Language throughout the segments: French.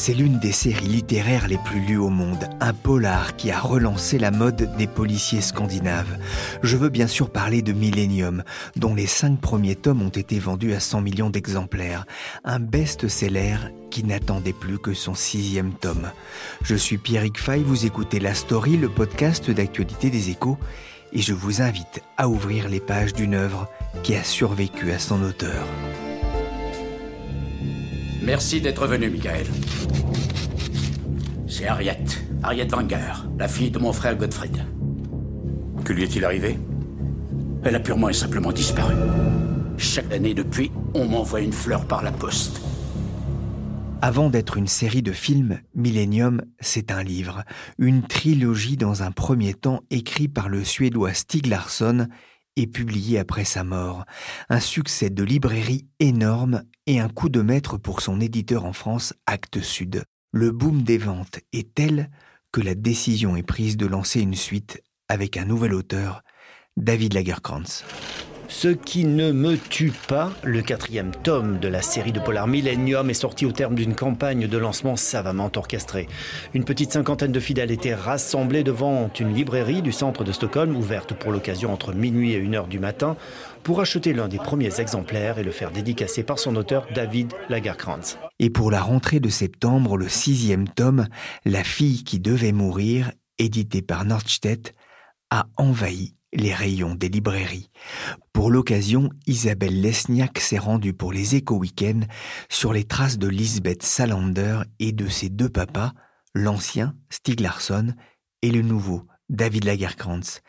C'est l'une des séries littéraires les plus lues au monde, un polar qui a relancé la mode des policiers scandinaves. Je veux bien sûr parler de Millennium, dont les cinq premiers tomes ont été vendus à 100 millions d'exemplaires. Un best-seller qui n'attendait plus que son sixième tome. Je suis Pierrick Fay, vous écoutez La Story, le podcast d'actualité des échos, et je vous invite à ouvrir les pages d'une œuvre qui a survécu à son auteur. Merci d'être venu, Michael. C'est Harriet, Harriet Wenger, la fille de mon frère Gottfried. Que lui est-il arrivé? Elle a purement et simplement disparu. Chaque année depuis, on m'envoie une fleur par la poste. Avant d'être une série de films, Millennium, c'est un livre, une trilogie dans un premier temps écrit par le Suédois Stig Larsson publié après sa mort. Un succès de librairie énorme et un coup de maître pour son éditeur en France, Actes Sud. Le boom des ventes est tel que la décision est prise de lancer une suite avec un nouvel auteur, David Lagerkrantz. Ce qui ne me tue pas, le quatrième tome de la série de Polar Millennium est sorti au terme d'une campagne de lancement savamment orchestrée. Une petite cinquantaine de fidèles étaient rassemblés devant une librairie du centre de Stockholm, ouverte pour l'occasion entre minuit et 1h du matin, pour acheter l'un des premiers exemplaires et le faire dédicacer par son auteur David Lagerkrantz. Et pour la rentrée de septembre, le sixième tome, La fille qui devait mourir, édité par Nordstedt, a envahi les rayons des librairies. Pour l'occasion, Isabelle Lesniak s'est rendue pour les éco-weekends sur les traces de Lisbeth Salander et de ses deux papas, l'ancien Stig Larsson et le nouveau David Lagerkrantz.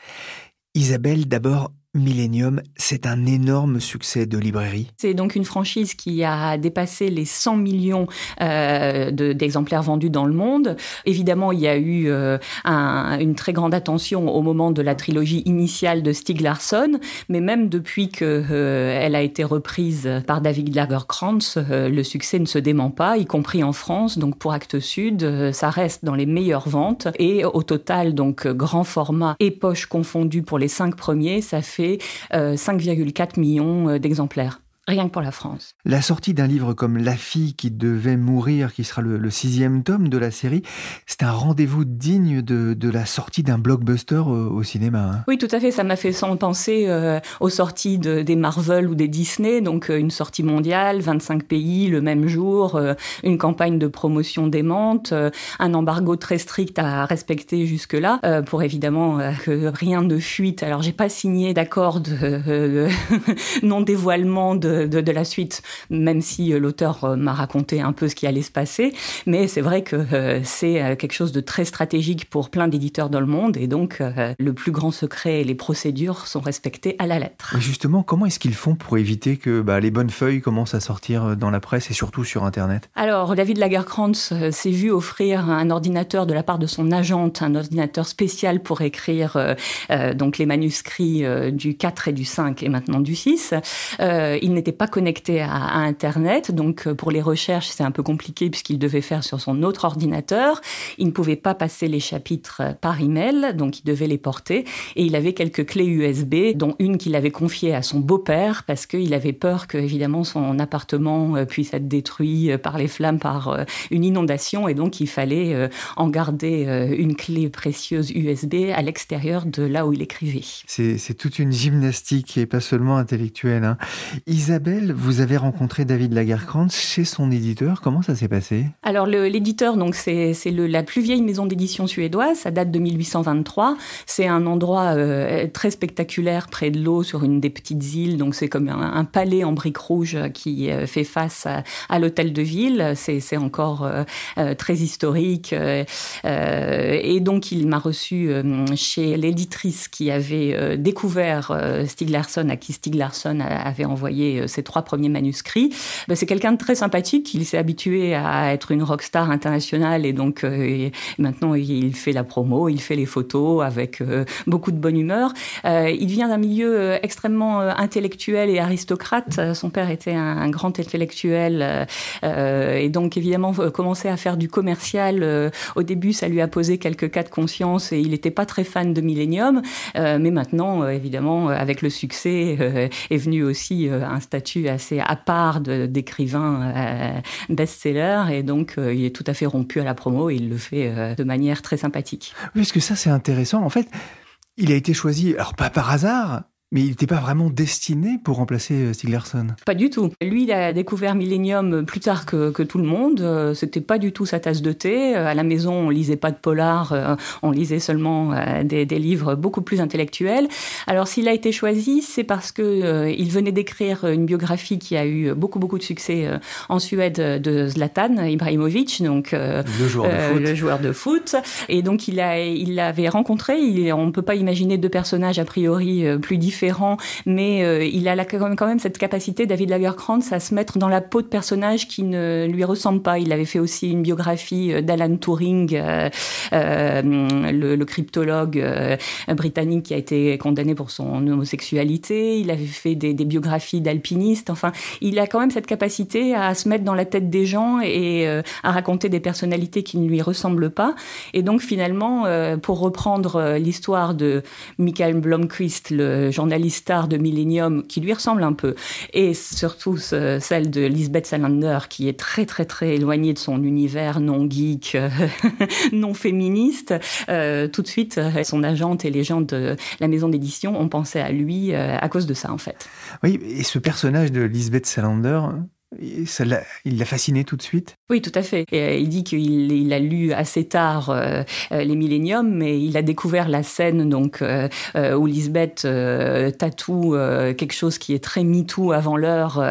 Isabelle, d'abord, Millennium, c'est un énorme succès de librairie. C'est donc une franchise qui a dépassé les 100 millions euh, d'exemplaires vendus dans le monde. Évidemment, il y a eu euh, un, une très grande attention au moment de la trilogie initiale de Stieg Larsson, mais même depuis qu'elle euh, a été reprise par David Lagerkrantz, euh, le succès ne se dément pas, y compris en France. Donc pour Actes Sud, euh, ça reste dans les meilleures ventes. Et au total, donc grand format et poche confondues pour les cinq premiers, ça fait 5,4 millions d'exemplaires rien que pour la France. La sortie d'un livre comme La fille qui devait mourir, qui sera le, le sixième tome de la série, c'est un rendez-vous digne de, de, la sortie d'un blockbuster au, au cinéma. Hein. Oui, tout à fait. Ça m'a fait sans penser euh, aux sorties de, des Marvel ou des Disney, donc euh, une sortie mondiale, 25 pays le même jour, euh, une campagne de promotion démente, euh, un embargo très strict à respecter jusque-là, euh, pour évidemment que rien ne fuite. Alors, j'ai pas signé d'accord de non dévoilement de de, de, la suite, même si euh, l'auteur euh, m'a raconté un peu ce qui allait se passer. Mais c'est vrai que euh, c'est quelque chose de très stratégique pour plein d'éditeurs dans le monde. Et donc, le plus grand secret et les procédures sont respectées à la lettre. Et justement, comment est-ce qu'ils font pour éviter que bah, les bonnes feuilles commencent à sortir dans la presse et surtout sur Internet? Alors, David Lagerkrantz s'est vu offrir un ordinateur de la part de son agente, un ordinateur spécial pour écrire euh, donc les manuscrits du 4 et du 5 et maintenant du 6. Euh, il n'était pas connecté à, Internet, donc euh, pour les recherches, c'est un peu compliqué puisqu'il devait faire sur son autre ordinateur. Il ne pouvait pas passer les chapitres par email, donc il devait les porter. Et il avait quelques clés USB, dont une qu'il avait confiée à son beau-père parce qu'il avait peur que, évidemment, son appartement euh, puisse être détruit euh, par les flammes, par une inondation. Et donc, il fallait en garder une clé précieuse USB à l'extérieur de là où il écrivait. C'est toute une gymnastique et pas seulement intellectuelle. Hein. Isabelle Vous avez rencontré David Lagerkrantz chez son éditeur. Comment ça s'est passé? Alors l'éditeur, donc c'est la plus vieille maison d'édition suédoise. Ça date de 1823. C'est un endroit euh, très spectaculaire près de l'eau sur une des petites îles. Donc c'est comme un, palais en briques rouges qui euh, fait face à, l'hôtel de ville. C'est encore euh, très historique. et donc il m'a reçu chez l'éditrice qui avait découvert Stieg Larsson, à qui Stieg Larsson avait envoyé ses trois premiers manuscrits. Ben, c'est quelqu'un de très sympathique. Il s'est habitué à être une rockstar internationale et donc maintenant il fait la promo, il fait les photos avec beaucoup de bonne humeur. Euh, il vient d'un milieu euh, extrêmement euh, intellectuel et aristocrate. Son père était un, grand intellectuel et donc évidemment commençait à faire du commercial. au début, ça lui a posé quelques cas de conscience et il n'était pas très fan de Millennium. mais maintenant, évidemment, avec le succès, est venu aussi un statut assez à part d'écrivain best-seller et donc il est tout à fait rompu à la promo et il le fait de manière très sympathique. Oui, parce que ça c'est intéressant. En fait, il a été choisi, alors pas par hasard, mais il n'était pas vraiment destiné pour remplacer euh, Stiglerson. Pas du tout. Lui, il a découvert Millennium plus tard que, que tout le monde. Euh, c'était pas du tout sa tasse de thé. Euh, à la maison, on lisait pas de polar, on lisait seulement des, des livres beaucoup plus intellectuels. Alors, s'il a été choisi, c'est parce que il venait d'écrire une biographie qui a eu beaucoup beaucoup de succès en Suède de Zlatan Ibrahimovic, donc le joueur, de foot. le joueur de foot. Et donc, il a, il l'avait rencontré. Il, on peut pas imaginer deux personnages a priori plus différents mais euh, il a quand même cette capacité, David Lagerkrantz, à se mettre dans la peau de personnages qui ne lui ressemblent pas. Il avait fait aussi une biographie euh, d'Alan Turing, euh, le, cryptologue britannique qui a été condamné pour son homosexualité. Il avait fait des, biographies d'alpinistes. Enfin, il a quand même cette capacité à se mettre dans la tête des gens et à raconter des personnalités qui ne lui ressemblent pas. Et donc finalement, pour reprendre l'histoire de Michael Blomqvist, le journaliste journaliste star de Millennium qui lui ressemble un peu, et surtout celle de Lisbeth Salander qui est très très très éloignée de son univers non geek, non féministe. Euh, tout de suite, euh, son agente et les gens de la maison d'édition ont pensé à lui euh, à cause de ça en fait. Oui, et ce personnage de Lisbeth Salander, ça il l'a fasciné tout de suite? Oui, tout à fait. Euh, il dit qu'il il a lu assez tard euh, euh, les Milléniums, mais il a découvert la scène donc où Lisbeth tatoue quelque chose qui est très MeToo avant l'heure,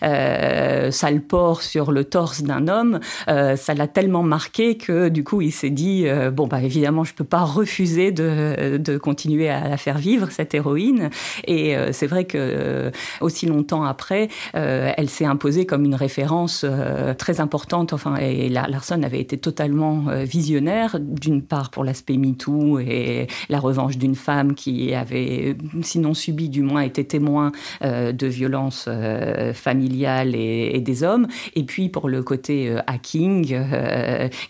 sale porc sur le torse d'un homme. ça l'a tellement marqué que du coup il s'est dit bon bah évidemment je peux pas refuser de, de continuer à la faire vivre cette héroïne. Et c'est vrai que aussi longtemps après, elle s'est imposée comme une référence euh, très importante. Enfin, et Larson avait été totalement euh, visionnaire, d'une part pour l'aspect MeToo et la revanche d'une femme qui avait, sinon subi, du moins été témoin euh, de violences familiales et, des hommes, et puis pour le côté hacking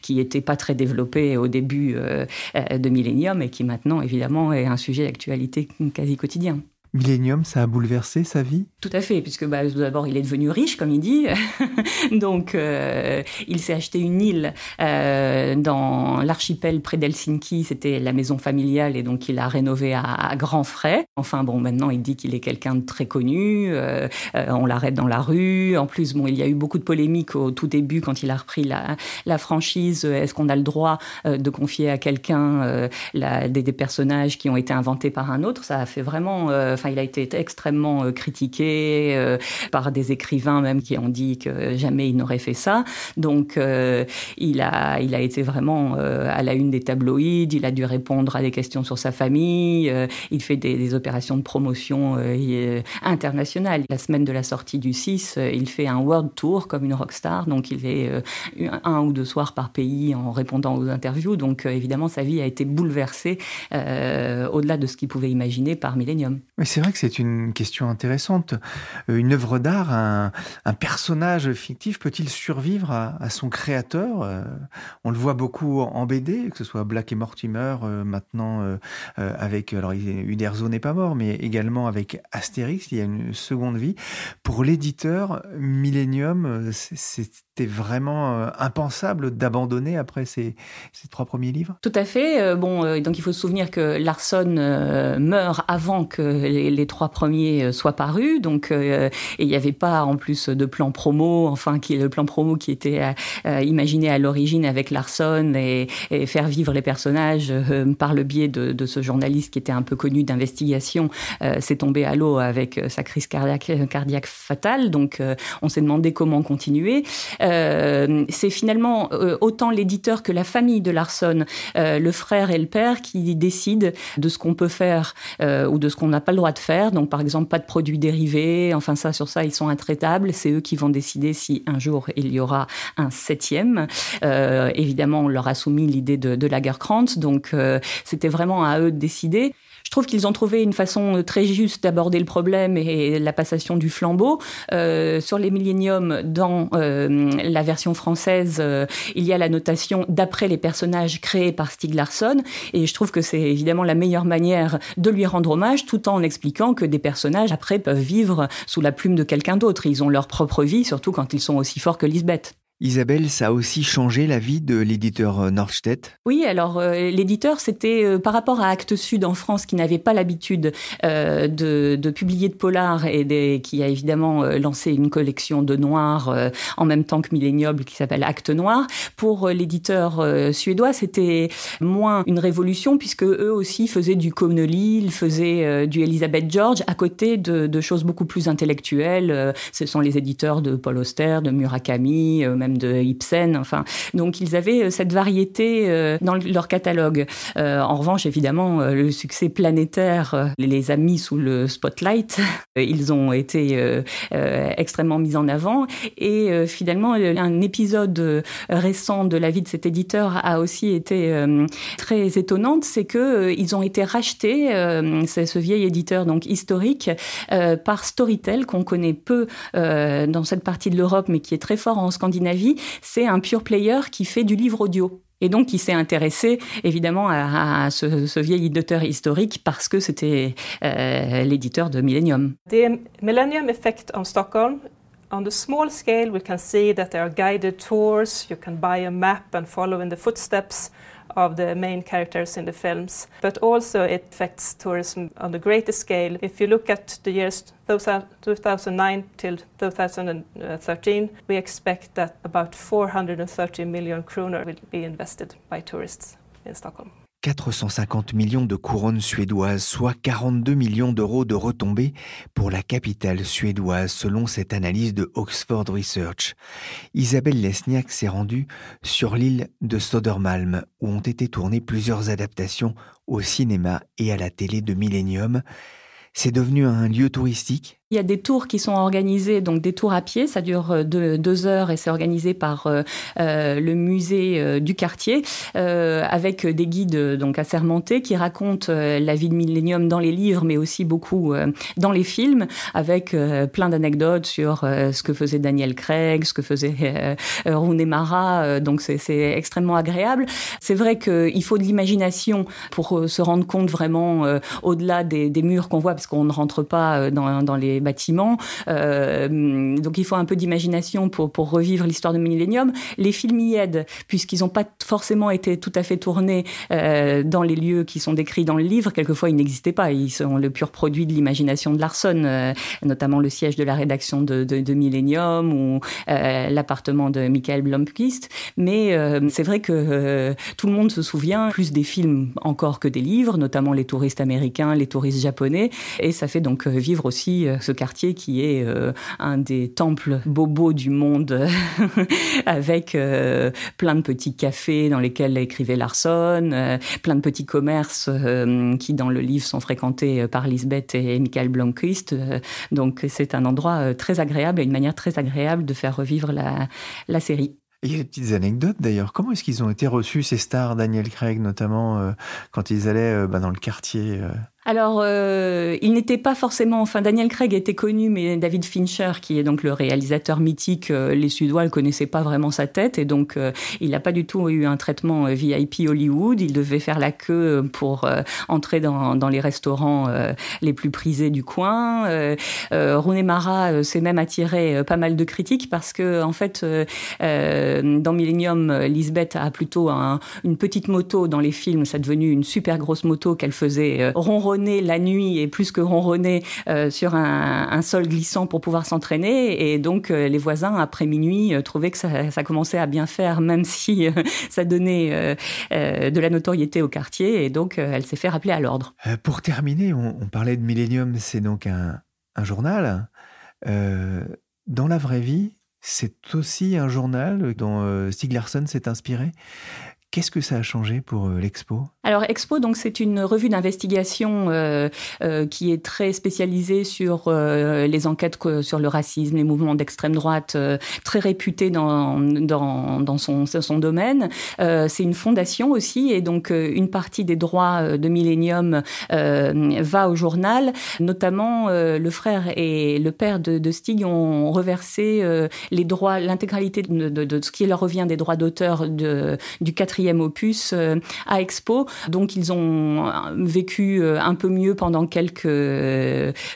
qui n'était pas très développé au début de Millennium et qui maintenant évidemment est un sujet d'actualité quasi quotidien. Millennium, ça a bouleversé sa vie? Tout à fait, puisque bah, d'abord il est devenu riche, comme il dit. Donc euh, il s'est acheté une île euh, dans l'archipel près d'Helsinki, c'était la maison familiale, et donc il a rénové à, grands frais. Enfin bon, maintenant il dit qu'il est quelqu'un de très connu, euh, on l'arrête dans la rue. En plus, bon, il y a eu beaucoup de polémiques au tout début quand il a repris la, la franchise. Est-ce qu'on a le droit de confier à quelqu'un des, personnages qui ont été inventés par un autre? Ça a fait vraiment Enfin, il a été extrêmement euh, critiqué euh, par des écrivains même qui ont dit que jamais il n'aurait fait ça. Donc, euh, il a, il a été vraiment à la une des tabloïds. Il a dû répondre à des questions sur sa famille. il fait des, opérations de promotion internationales. La semaine de la sortie du 6, il fait un world tour comme une rockstar. Donc, il est un ou deux soirs par pays en répondant aux interviews. Donc, évidemment, sa vie a été bouleversée au-delà de ce qu'il pouvait imaginer par Millennium c'est vrai que c'est une question intéressante. Euh, une œuvre d'art, un, personnage fictif peut-il survivre à, son créateur euh, On le voit beaucoup en BD, que ce soit Black et Mortimer, euh, maintenant avec, alors Uderzo n'est pas mort, mais également avec Astérix, il y a une seconde vie. Pour l'éditeur, Millennium, c'est c'était vraiment euh, impensable d'abandonner après ces, trois premiers livres? Tout à fait. Euh, bon, euh, donc il faut se souvenir que Larson meurt avant que les, trois premiers soient parus. Donc, il n'y avait pas en plus de plan promo, enfin, qui, le plan promo qui était imaginé à l'origine avec Larson et, faire vivre les personnages par le biais de, ce journaliste qui était un peu connu d'investigation, s'est tombé à l'eau avec sa crise cardiaque, cardiaque fatale. Donc, on s'est demandé comment continuer. Euh, c'est finalement euh, autant l'éditeur que la famille de Larson, euh, le frère et le père, qui décident de ce qu'on peut faire ou de ce qu'on n'a pas le droit de faire. Donc, par exemple, pas de produits dérivés. Enfin, ça, sur ça, ils sont intraitables. C'est eux qui vont décider si un jour il y aura un septième. évidemment, on leur a soumis l'idée de, de Lagerkrantz. Donc, c'était vraiment à eux de décider. Je trouve qu'ils ont trouvé une façon très juste d'aborder le problème et la passation du flambeau. Euh, sur les milléniums, dans euh, la version française, euh, il y a la notation d'après les personnages créés par Stieg Larsson, et je trouve que c'est évidemment la meilleure manière de lui rendre hommage, tout en expliquant que des personnages après peuvent vivre sous la plume de quelqu'un d'autre. Ils ont leur propre vie, surtout quand ils sont aussi forts que Lisbeth. Isabelle, ça a aussi changé la vie de l'éditeur euh, Nordstedt? Oui, alors euh, l'éditeur, c'était euh, par rapport à Actes Sud en France, qui n'avait pas l'habitude de, publier de polar et qui a évidemment lancé une collection de noirs en même temps que Millennium qui s'appelle Actes Noir. Pour l'éditeur suédois, c'était moins une révolution puisque eux aussi faisaient du Connolly, ils faisaient du Elizabeth George à côté de, de, choses beaucoup plus intellectuelles. ce sont les éditeurs de Paul Auster, de Murakami, même de Ibsen. Enfin, donc ils avaient euh, cette variété euh, dans leur catalogue. Euh, en revanche, évidemment, le succès planétaire les a mis sous le spotlight. Ils ont été extrêmement mis en avant. Et finalement, un épisode récent de la vie de cet éditeur a aussi été très étonnante, c'est que ils ont été rachetés, ce vieil éditeur donc historique, par Storytel qu'on connaît peu dans cette partie de l'Europe, mais qui est très fort en Scandinavie c'est un pure player qui fait du livre audio. Et donc, il s'est intéressé évidemment à, ce, vieil éditeur historique parce que c'était euh, l'éditeur de Millennium. The Millennium Effect on Stockholm. On the small scale, we can see that there are guided tours. You can buy a map and follow in the footsteps of the main characters in the films. But also, it affects tourism on the greater scale. If you look at the years 2009 till 2013, we expect that about 430 million kroner will be invested by tourists in Stockholm. 450 millions de couronnes suédoises, soit 42 millions d'euros de retombées pour la capitale suédoise, selon cette analyse de Oxford Research. Isabelle Lesniak s'est rendue sur l'île de Sodermalm, où ont été tournées plusieurs adaptations au cinéma et à la télé de Millennium. C'est devenu un lieu touristique il y a des tours qui sont organisés, donc des tours à pied, ça dure euh, deux, heures et c'est organisé par euh, euh, le musée du quartier, avec des guides donc assermentés qui racontent la vie de Millennium dans les livres, mais aussi beaucoup dans les films, avec plein d'anecdotes sur ce que faisait Daniel Craig, ce que faisait Rooney Mara, donc c'est extrêmement agréable. C'est vrai qu'il faut de l'imagination pour se rendre compte vraiment au-delà des, murs qu'on voit, parce qu'on ne rentre pas dans les bâtiments. Euh, donc il faut un peu d'imagination pour, revivre l'histoire de Millennium. Les films y aident, puisqu'ils n'ont pas forcément été tout à fait tournés euh, dans les lieux qui sont décrits dans le livre. Quelquefois, ils n'existaient pas. Ils sont le pur produit de l'imagination de Larson, euh, notamment le siège de la rédaction de, Millennium ou l'appartement de Michael Blomqvist. Mais c'est vrai que tout le monde se souvient plus des films encore que des livres, notamment les touristes américains, les touristes japonais. Et ça fait donc vivre aussi ce quartier qui est euh, un des temples bobos du monde, avec euh, plein de petits cafés dans lesquels écrivait Larson, euh, plein de petits commerces qui dans le livre sont fréquentés par Lisbeth et Michael Blomqvist. donc c'est un endroit très agréable et une manière très agréable de faire revivre la, série. Il y a des petites anecdotes d'ailleurs. Comment est-ce qu'ils ont été reçus, ces stars, Daniel Craig notamment, quand ils allaient bah, dans le quartier Alors, euh, il n'était pas forcément. Enfin, Daniel Craig était connu, mais David Fincher, qui est donc le réalisateur mythique, euh, les Suédois ne connaissaient pas vraiment sa tête, et donc euh, il n'a pas du tout eu un traitement VIP Hollywood. Il devait faire la queue pour entrer dans, dans, les restaurants les plus prisés du coin. Rooney Mara s'est même attiré pas mal de critiques parce que, en fait, dans Millennium, Lisbeth a plutôt une petite moto dans les films. Ça devenu une super grosse moto qu'elle faisait ronronner la nuit et plus que ronronner euh, sur un, sol glissant pour pouvoir s'entraîner. Et donc, euh, les voisins, après minuit, euh, trouvaient que ça, commençait à bien faire, même si ça donnait de la notoriété au quartier. Et donc, elle s'est fait rappeler à l'ordre. pour terminer, on, parlait de Millennium, c'est donc un, un journal. dans la vraie vie, c'est aussi un journal dont Stieg Larsson s'est inspiré. Qu'est-ce que ça a changé pour euh, l'Expo? Alors Expo, donc c'est une revue d'investigation euh, euh, qui est très spécialisée sur les enquêtes sur le racisme, les mouvements d'extrême droite, très réputée dans dans, dans son domaine. c'est une fondation aussi, et donc une partie des droits de Millennium va au journal. Notamment, le frère et le père de, Stig ont reversé les droits, l'intégralité de, de, ce qui leur revient des droits d'auteur du quatrième opus euh, à Expo. Donc ils ont euh, vécu euh, un peu mieux pendant quelques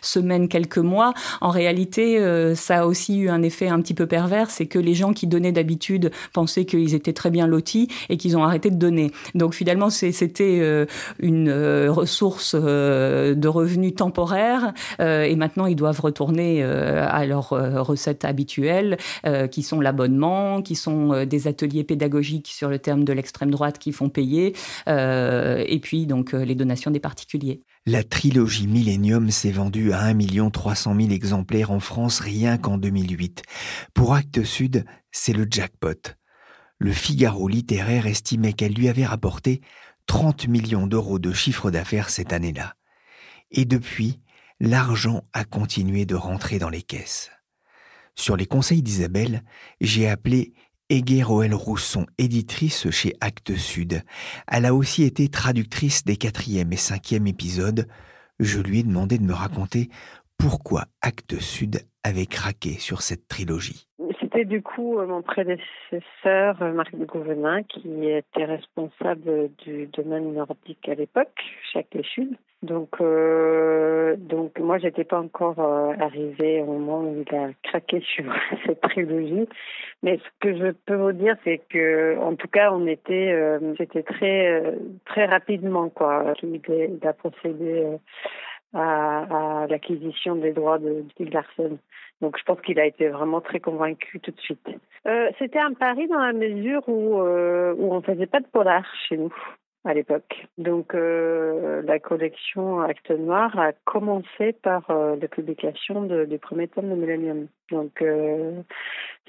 semaines, quelques mois. En réalité, ça a aussi eu un effet un petit peu pervers, c'est que les gens qui donnaient d'habitude pensaient qu'ils étaient très bien lotis et qu'ils ont arrêté de donner. Donc finalement, c'était une ressource de revenus temporaire et maintenant ils doivent retourner à leurs recettes habituelles qui sont l'abonnement, qui sont des ateliers pédagogiques sur le terme de l'ex extrême droite qui font payer, euh, et puis donc euh, les donations des particuliers. La trilogie Millennium s'est vendue à 1 300 000 exemplaires en France rien qu'en 2008. Pour Actes Sud, c'est le jackpot. Le Figaro littéraire estimait qu'elle lui avait rapporté 30 millions d'euros de chiffre d'affaires cette année-là. Et depuis, l'argent a continué de rentrer dans les caisses. Sur les conseils d'Isabelle, j'ai appelé Roel Rousson, éditrice chez Actes Sud. Elle a aussi été traductrice des quatrième et cinquième épisodes. Je lui ai demandé de me raconter pourquoi Actes Sud avait craqué sur cette trilogie. Du coup euh, mon prédécesseur, euh, Marc de Gouvenin, qui était responsable du domaine nordique à l'époque, Actes Sud. Donc, euh, donc moi, j'étais pas encore euh, arrivée au moment où il a craqué sur cette trilogie. Mais ce que je peux vous dire, c'est que, en tout cas, on était, euh, c'était très, très rapidement quoi. Il, a procédé à, l'acquisition des droits de Steve Larson. Donc, je pense qu'il a été vraiment très convaincu tout de suite. c'était un pari dans la mesure où, où on faisait pas de polar chez nous à l'époque. Donc euh, la collection Acte Noir a commencé par euh, la publication de, du premier tome de Millennium. Donc euh,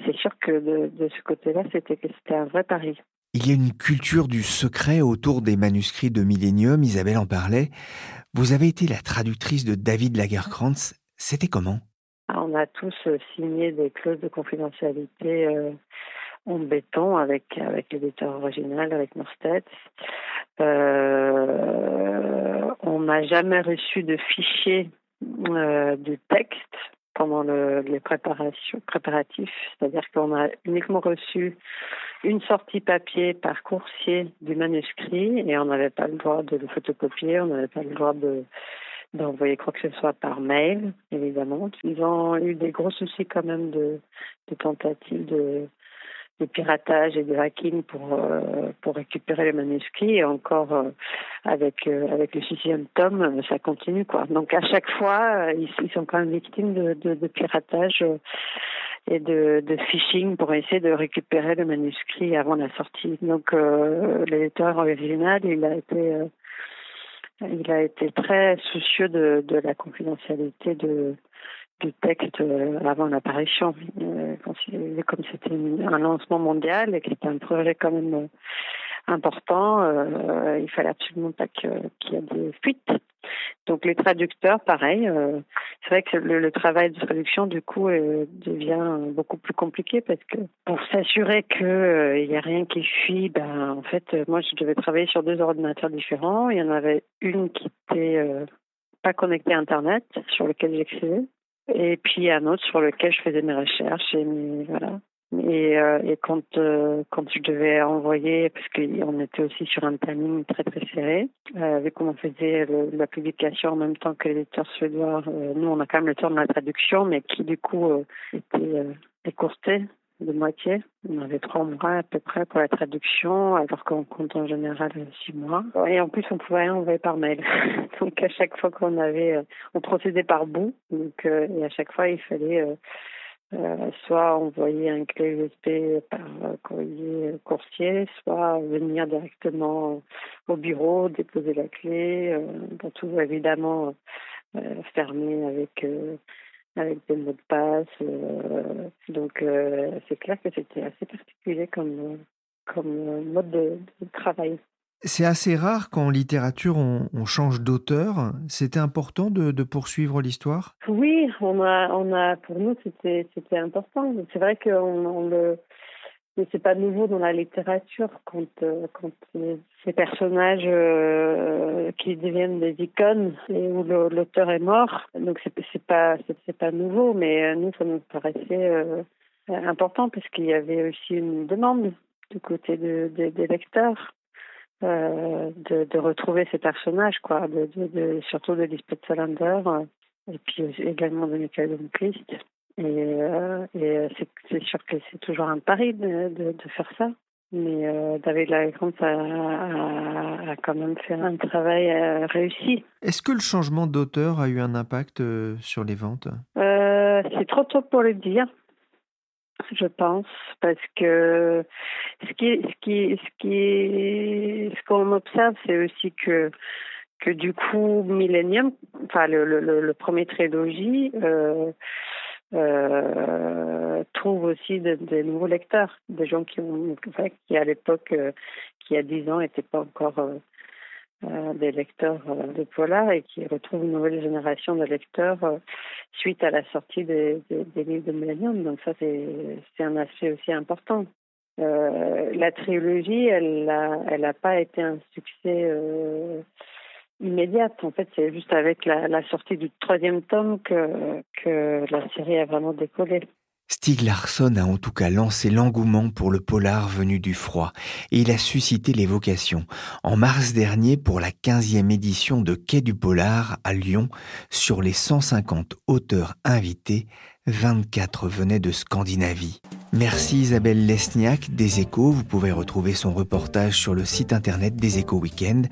c'est sûr que de, de ce côté-là, c'était un vrai pari. Il y a une culture du secret autour des manuscrits de Millennium, Isabelle en parlait. Vous avez été la traductrice de David Lagerkrantz. C'était comment? Ah, On a tous signé des clauses de confidentialité en béton avec avec l'éditeur original, avec Norstedts. Euh, on n'a jamais reçu de fichier euh, du texte pendant le, les préparations préparatifs, c'est-à-dire qu'on a uniquement reçu une sortie papier par coursier du manuscrit et on n'avait pas le droit de le photocopier, on n'avait pas le droit de d'envoyer quoi que ce soit par mail, évidemment. Ils ont eu des gros soucis quand même de, de tentatives de de piratage et de hacking pour euh, pour récupérer les manuscrits et encore euh, avec euh, avec le sixième tome ça continue quoi. Donc à chaque fois ils, ils, sont quand même victimes de, de, de piratage et de, de phishing pour essayer de récupérer le manuscrit avant la sortie. Donc l'éditeur original il a été il a été très soucieux de, de la confidentialité de texte euh, avant l'apparition. Euh, comme c'était un lancement mondial et que c'était un projet quand même euh, important, euh, il fallait absolument pas qu'il y ait des fuites. Donc les traducteurs, pareil. C'est vrai que le, travail de traduction du coup devient beaucoup plus compliqué parce que pour s'assurer que il y a rien qui fuit, ben en fait moi je devais travailler sur deux ordinateurs différents. Il y en avait une qui était pas connecté à Internet, sur lequel j'écrivais, et puis un autre sur lequel je faisais mes recherches et voilà. Et, euh, et quand euh, quand je devais envoyer, parce qu'on était aussi sur un timing très très serré, euh, vu qu'on faisait la publication en même temps que l'éditeur suédois, euh, nous on a quand même le temps de la traduction, mais qui du coup était écourté de moitié. On avait trois mois à peu près pour la traduction, alors qu'on compte en général six mois. Et en plus, on pouvait envoyer par mail. donc à chaque fois qu'on avait, on procédait par bout. Donc et à chaque fois, il fallait euh, soit envoyer un clé USB par courrier coursier, soit venir directement au bureau, déposer la clé, euh, tout évidemment euh, fermé avec avec des mots de passe. donc c'est clair que c'était assez particulier comme comme mode de travail. C'est assez rare qu'en littérature on, change d'auteur. C'était important de, poursuivre l'histoire? Oui, on a, on a, pour nous c'était c'était important. C'est vrai que on, le c'est pas nouveau dans la littérature quand euh, quand ces personnages euh, qui deviennent des icônes et où l'auteur est mort. Donc c'est pas c'est pas nouveau, mais euh, nous ça nous paraissait important parce qu'il y avait aussi une demande du côté des lecteurs. Euh, de, de, retrouver ces personnages, quoi, de, de, surtout de Lisbeth Salander euh, et puis également de Michael Blomqvist. Et, euh, et c'est sûr que c'est toujours un pari de, de, faire ça. Mais euh, David Lagrande a, a, a, quand même fait un travail réussi. Est-ce que le changement d'auteur a eu un impact sur les ventes? C'est trop tôt pour le dire je pense, parce que ce qui, ce qui, ce qui, ce qu'on observe, c'est aussi que que du coup Millennium, enfin le, le, le premier trilogie, euh, euh, trouve aussi des de nouveaux lecteurs, des gens qui ont, qui à l'époque, euh, qui a dix ans, n'étaient pas encore euh, des lecteurs de polar et qui retrouvent une nouvelle génération de lecteurs suite à la sortie des, des, livres de Millennium. Donc ça, c'est un aspect aussi important. la trilogie, elle n'a elle a pas été un succès immédiat. En fait, c'est juste avec la, la, sortie du troisième tome que, que la série a vraiment décollé. Stig Larsson a en tout cas lancé l'engouement pour le polar venu du froid et il a suscité les vocations. En mars dernier, pour la 15e édition de Quai du Polar à Lyon, sur les 150 auteurs invités, 24 venaient de Scandinavie. Merci Isabelle Lesniak des Échos. Vous pouvez retrouver son reportage sur le site internet des Échos Weekend.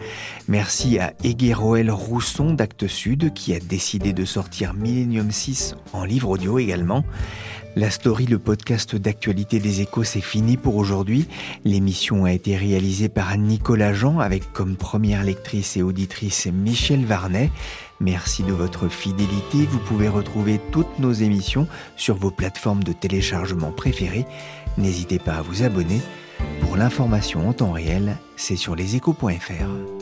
Merci à Egueroel Rousson d'Actes Sud qui a décidé de sortir Millennium 6 en livre audio également. La story, le podcast d'actualité des échos, c'est fini pour aujourd'hui. L'émission a été réalisée par Nicolas Jean avec comme première lectrice et auditrice Michel Varnet. Merci de votre fidélité. Vous pouvez retrouver toutes nos émissions sur vos plateformes de téléchargement préférées. N'hésitez pas à vous abonner. Pour l'information en temps réel, c'est sur leséchos.fr.